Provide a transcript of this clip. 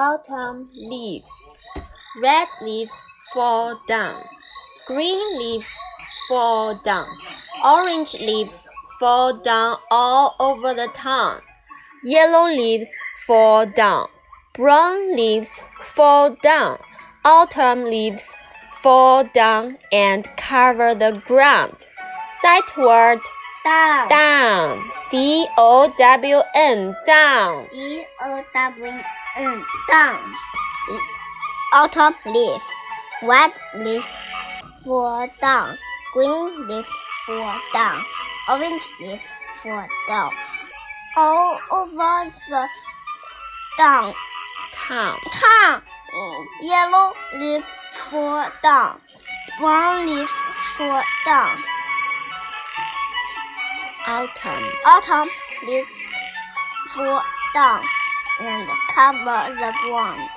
Autumn leaves. Red leaves fall down. Green leaves fall down. Orange leaves fall down all over the town. Yellow leaves fall down. Brown leaves fall down. Autumn leaves fall down and cover the ground. Sight word down down. D O W N down. D O W N down. Autumn leaves. Red leaves fall down. Green leaves fall down. Orange leaves fall down. All over the down Town. town. Yellow leaves fall down. Brown leaves fall down. Autumn. autumn leaves fall down and cover the ground